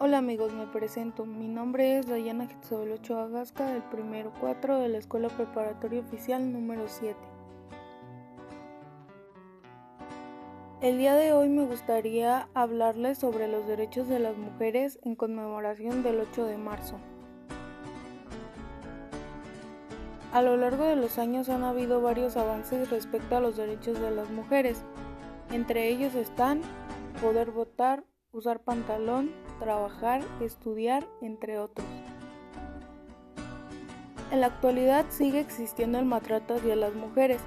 Hola amigos, me presento. Mi nombre es Dayana Gitzabel Ochoa Gasca del primero 4 de la Escuela Preparatoria Oficial número 7. El día de hoy me gustaría hablarles sobre los derechos de las mujeres en conmemoración del 8 de marzo. A lo largo de los años han habido varios avances respecto a los derechos de las mujeres. Entre ellos están poder votar, usar pantalón, trabajar, estudiar, entre otros. En la actualidad sigue existiendo el maltrato hacia las mujeres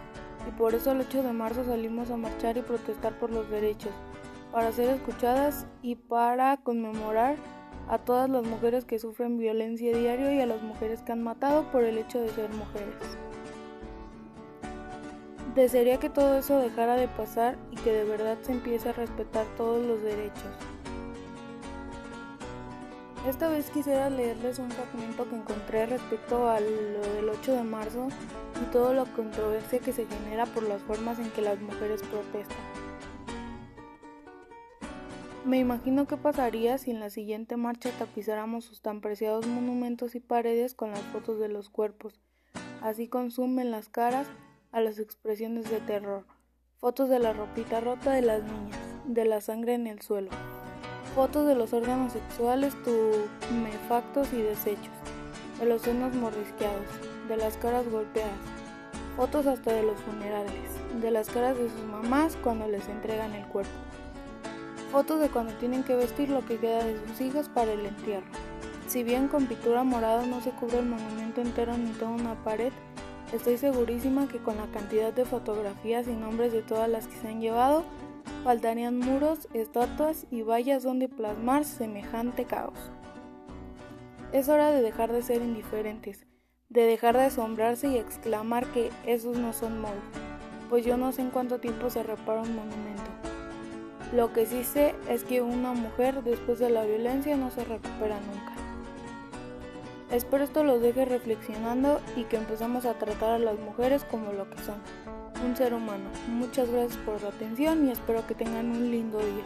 y por eso el 8 de marzo salimos a marchar y protestar por los derechos, para ser escuchadas y para conmemorar a todas las mujeres que sufren violencia diario y a las mujeres que han matado por el hecho de ser mujeres. Desearía que todo eso dejara de pasar y que de verdad se empiece a respetar todos los derechos. Esta vez quisiera leerles un fragmento que encontré respecto a lo del 8 de marzo y toda la controversia que se genera por las formas en que las mujeres protestan. Me imagino qué pasaría si en la siguiente marcha tapizáramos sus tan preciados monumentos y paredes con las fotos de los cuerpos. Así consumen las caras a las expresiones de terror. Fotos de la ropita rota de las niñas, de la sangre en el suelo fotos de los órganos sexuales tumefactos y desechos, de los senos mordisqueados, de las caras golpeadas, fotos hasta de los funerales, de las caras de sus mamás cuando les entregan el cuerpo, fotos de cuando tienen que vestir lo que queda de sus hijas para el entierro. Si bien con pintura morada no se cubre el monumento entero ni toda una pared, estoy segurísima que con la cantidad de fotografías y nombres de todas las que se han llevado, faltarían muros, estatuas y vallas donde plasmar semejante caos. Es hora de dejar de ser indiferentes, de dejar de asombrarse y exclamar que esos no son modos, pues yo no sé en cuánto tiempo se repara un monumento. Lo que sí sé es que una mujer después de la violencia no se recupera nunca. Espero esto los deje reflexionando y que empecemos a tratar a las mujeres como lo que son, un ser humano. Muchas gracias por su atención y espero que tengan un lindo día.